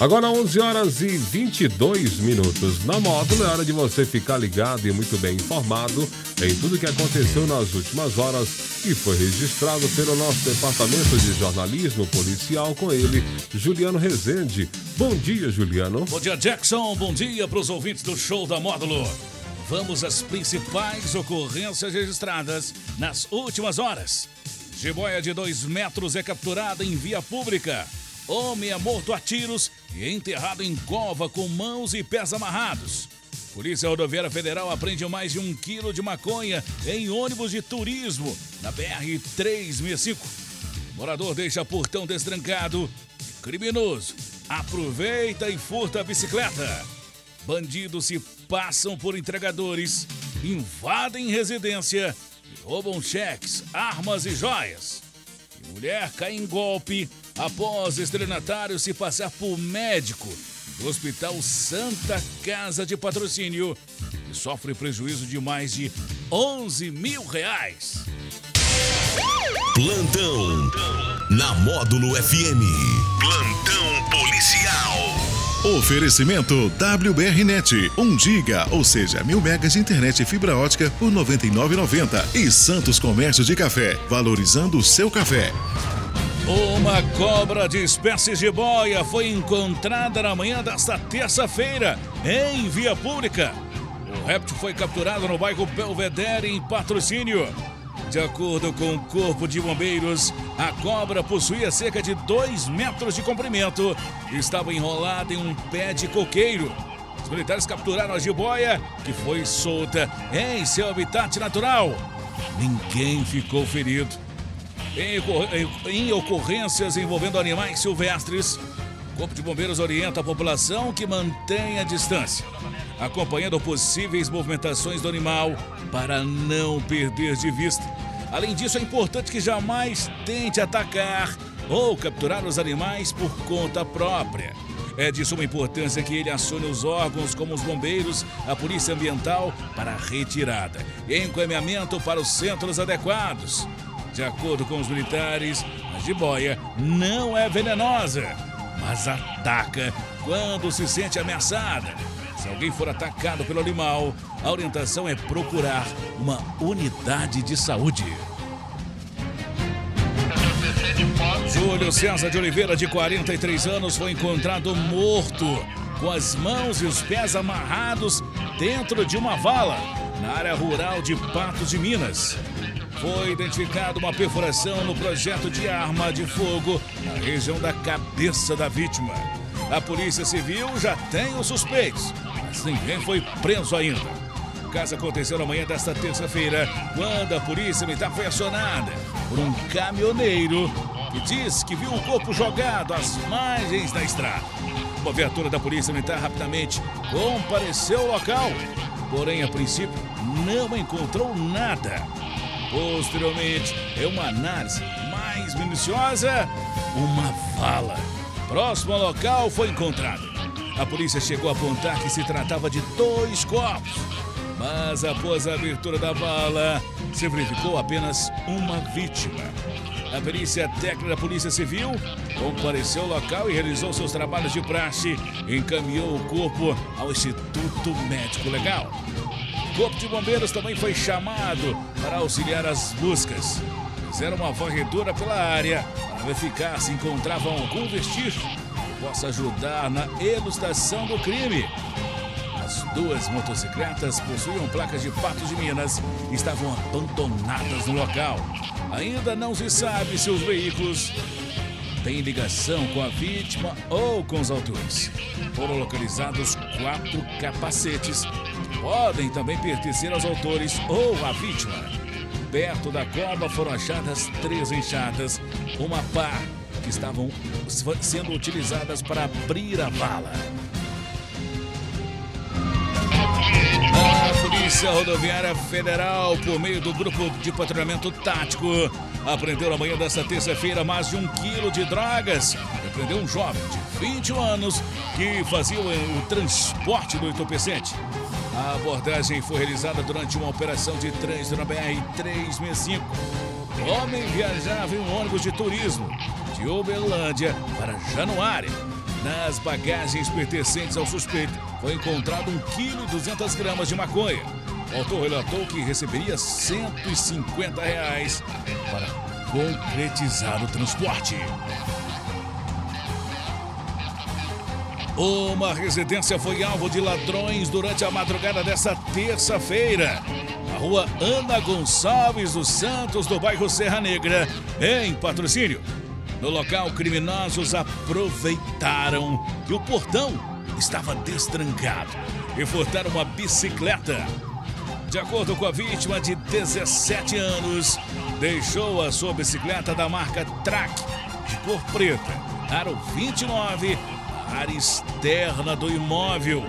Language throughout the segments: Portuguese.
Agora 11 horas e 22 minutos. Na módulo é hora de você ficar ligado e muito bem informado em tudo que aconteceu nas últimas horas e foi registrado pelo nosso departamento de jornalismo policial com ele, Juliano Rezende. Bom dia, Juliano. Bom dia, Jackson. Bom dia para os ouvintes do show da módulo. Vamos às principais ocorrências registradas nas últimas horas. Jiboia de 2 metros é capturada em via pública. Homem é morto a tiros e enterrado em cova com mãos e pés amarrados. Polícia Rodoviária Federal apreende mais de um quilo de maconha em ônibus de turismo na BR-365. Morador deixa portão destrancado. Criminoso aproveita e furta a bicicleta. Bandidos se passam por entregadores, invadem residência e roubam cheques, armas e joias. Mulher cai em golpe após estelionatário se passar por médico do Hospital Santa Casa de Patrocínio e sofre prejuízo de mais de 11 mil reais. Plantão na Módulo FM. Plantão policial. Oferecimento WBRnet, 1 giga, ou seja, mil megas de internet e fibra ótica por 99,90 e Santos Comércio de Café, valorizando o seu café. Uma cobra de espécies de boia foi encontrada na manhã desta terça-feira em via pública. O réptil foi capturado no bairro Belvedere, em patrocínio. De acordo com o Corpo de Bombeiros, a cobra possuía cerca de 2 metros de comprimento e estava enrolada em um pé de coqueiro. Os militares capturaram a jiboia, que foi solta em seu habitat natural. Ninguém ficou ferido. Em, ocorrências envolvendo animais silvestres, o Corpo de Bombeiros orienta a população que mantenha a distância, acompanhando possíveis movimentações do animal para não perder de vista. Além disso, é importante que jamais tente atacar ou capturar os animais por conta própria. É de suma importância que ele acione os órgãos como os bombeiros, a polícia ambiental para retirada e encaminhamento para os centros adequados. De acordo com os militares, a jiboia não é venenosa, mas ataca quando se sente ameaçada. Se alguém for atacado pelo animal, a orientação é procurar uma unidade de saúde. Júlio César de Oliveira, de 43 anos, foi encontrado morto, com as mãos e os pés amarrados dentro de uma vala, na área rural de Patos de Minas. Foi identificada uma perfuração no projeto de arma de fogo na região da cabeça da vítima. A Polícia Civil já tem os suspeitos, mas ninguém foi preso ainda. O caso aconteceu na manhã desta terça-feira, quando a Polícia Militar foi acionada por um caminhoneiro que diz que viu o corpo jogado às margens da estrada. Uma viatura da Polícia Militar rapidamente compareceu ao local, porém, a princípio, não encontrou nada. Posteriormente, em uma análise mais minuciosa, uma vala próximo ao local foi encontrada. A polícia chegou a apontar que se tratava de dois corpos, mas após a abertura da vala, se verificou apenas uma vítima. A perícia técnica da Polícia Civil compareceu ao local e realizou seus trabalhos de praxe encaminhou o corpo ao Instituto Médico Legal. O Corpo de Bombeiros também foi chamado para auxiliar as buscas. Fizeram uma varredura pela área para verificar se encontravam algum vestígio possa ajudar na elucidação do crime. As duas motocicletas possuíam placas de Patos de Minas e estavam abandonadas no local. Ainda não se sabe se os veículos têm ligação com a vítima ou com os autores. Foram localizados quatro capacetes que podem também pertencer aos autores ou à vítima. Perto da cova foram achadas três enxadas, uma pá que estavam sendo utilizadas para abrir a vala. A Polícia Rodoviária Federal, por meio do Grupo de Patrulhamento Tático, apreendeu na manhã desta terça-feira mais de um quilo de drogas prendeu um jovem de 21 anos que fazia o transporte do entorpecente. A abordagem foi realizada durante uma operação de trânsito na BR-365. O homem viajava em um ônibus de turismo de Uberlândia para Januária, Nas bagagens pertencentes ao suspeito foi encontrado 1 kg 200 gramas de maconha. O autor relatou que receberia 150 reais para concretizar o transporte. Uma residência foi alvo de ladrões durante a madrugada dessa terça-feira. Na rua Ana Gonçalves dos Santos, do bairro Serra Negra, em patrocínio. No local, criminosos aproveitaram que o portão estava destrancado e furtaram uma bicicleta. De acordo com a vítima de 17 anos, deixou a sua bicicleta da marca Track de cor preta, aro 29, na área externa do imóvel.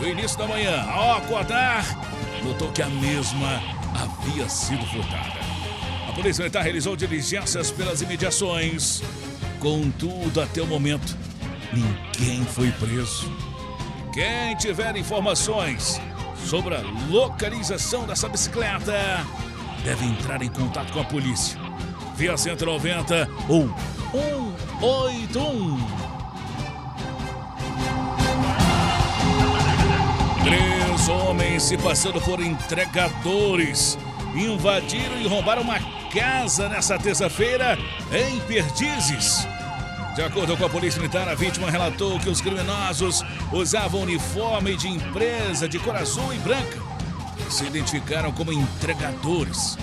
No início da manhã, ao acordar, notou que a mesma havia sido furtada. A Polícia Militar realizou diligências pelas imediações. Contudo, até o momento, ninguém foi preso. Quem tiver informações sobre a localização dessa bicicleta deve entrar em contato com a polícia via 190 ou 181. Três homens se passando por entregadores invadiram e roubaram uma casa nessa terça-feira em Perdizes. De acordo com a Polícia Militar, a vítima relatou que os criminosos usavam uniforme de empresa de cor azul e branca e se identificaram como entregadores,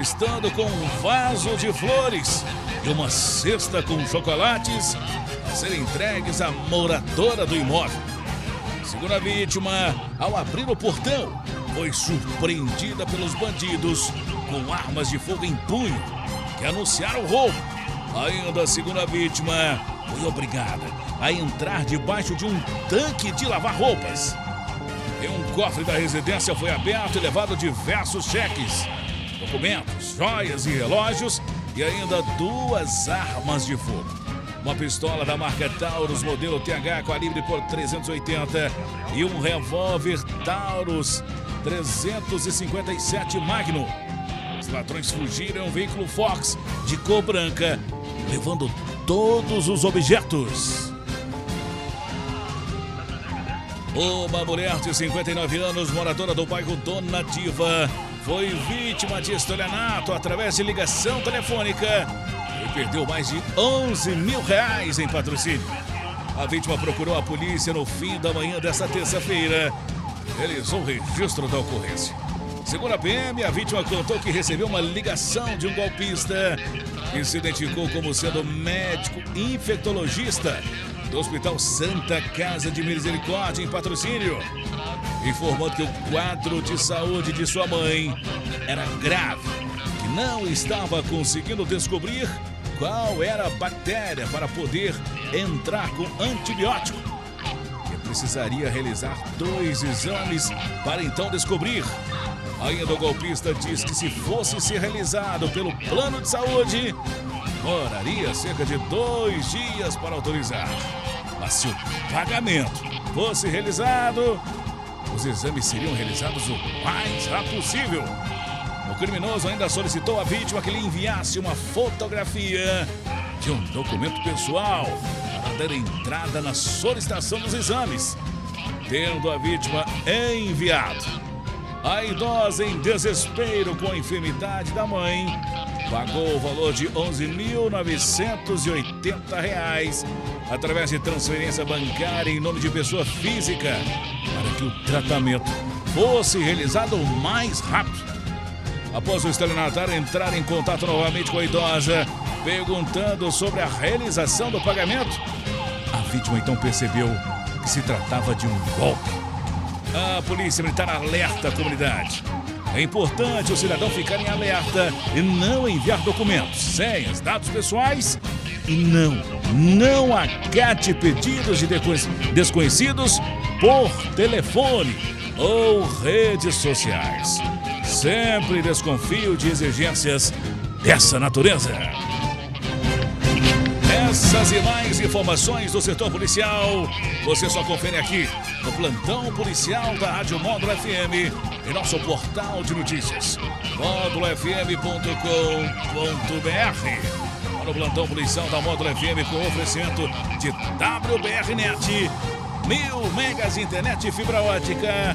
estando com um vaso de flores e uma cesta com chocolates a serem entregues à moradora do imóvel. Segundo a vítima, ao abrir o portão, foi surpreendida pelos bandidos com armas de fogo em punho que anunciaram o roubo. Ainda a vítima, foi obrigada a entrar debaixo de um tanque de lavar roupas. Em um cofre da residência foi aberto e levado diversos cheques, documentos, joias e relógios e ainda duas armas de fogo uma pistola da marca Taurus modelo TH calibre por 380 e um revólver Taurus 357 Magnum. Os ladrões fugiram um veículo Fox de cor branca, levando todos os objetos. Uma mulher de 59 anos, moradora do bairro Dona Diva, foi vítima de estelionato através de ligação telefônica perdeu mais de 11 mil reais em patrocínio. A vítima procurou a polícia no fim da manhã desta terça-feira. Realizou o registro da ocorrência. Segundo a PM, a vítima contou que recebeu uma ligação de um golpista que se identificou como sendo médico infectologista do Hospital Santa Casa de Misericórdia, em patrocínio, informando que o quadro de saúde de sua mãe era grave, que não estava conseguindo descobrir qual era a bactéria para poder entrar com antibiótico. Que precisaria realizar dois exames para então descobrir. Ainda o golpista diz que se fosse ser realizado pelo plano de saúde, demoraria cerca de dois dias para autorizar. Mas se o pagamento fosse realizado, os exames seriam realizados o mais rápido possível. Criminoso ainda solicitou à vítima que lhe enviasse uma fotografia de um documento pessoal para dar entrada na solicitação dos exames, tendo a vítima enviado. A idosa, em desespero com a enfermidade da mãe, pagou o valor de R$ 11.980 através de transferência bancária em nome de pessoa física, para que o tratamento fosse realizado o mais rápido. Após o estelionatário entrar em contato novamente com a idosa, perguntando sobre a realização do pagamento, a vítima então percebeu que se tratava de um golpe. A polícia militar alerta a comunidade. É importante o cidadão ficar em alerta e não enviar documentos, senhas, dados pessoais e não, não acate pedidos de desconhecidos por telefone ou redes sociais. Sempre desconfio de exigências dessa natureza. Essas e mais informações do setor policial você só confere aqui no plantão policial da Rádio Módulo FM e nosso portal de notícias módulofm.com.br. Para no plantão policial da Módulo FM com oferecimento de WBRnet. Mil megas internet fibra ótica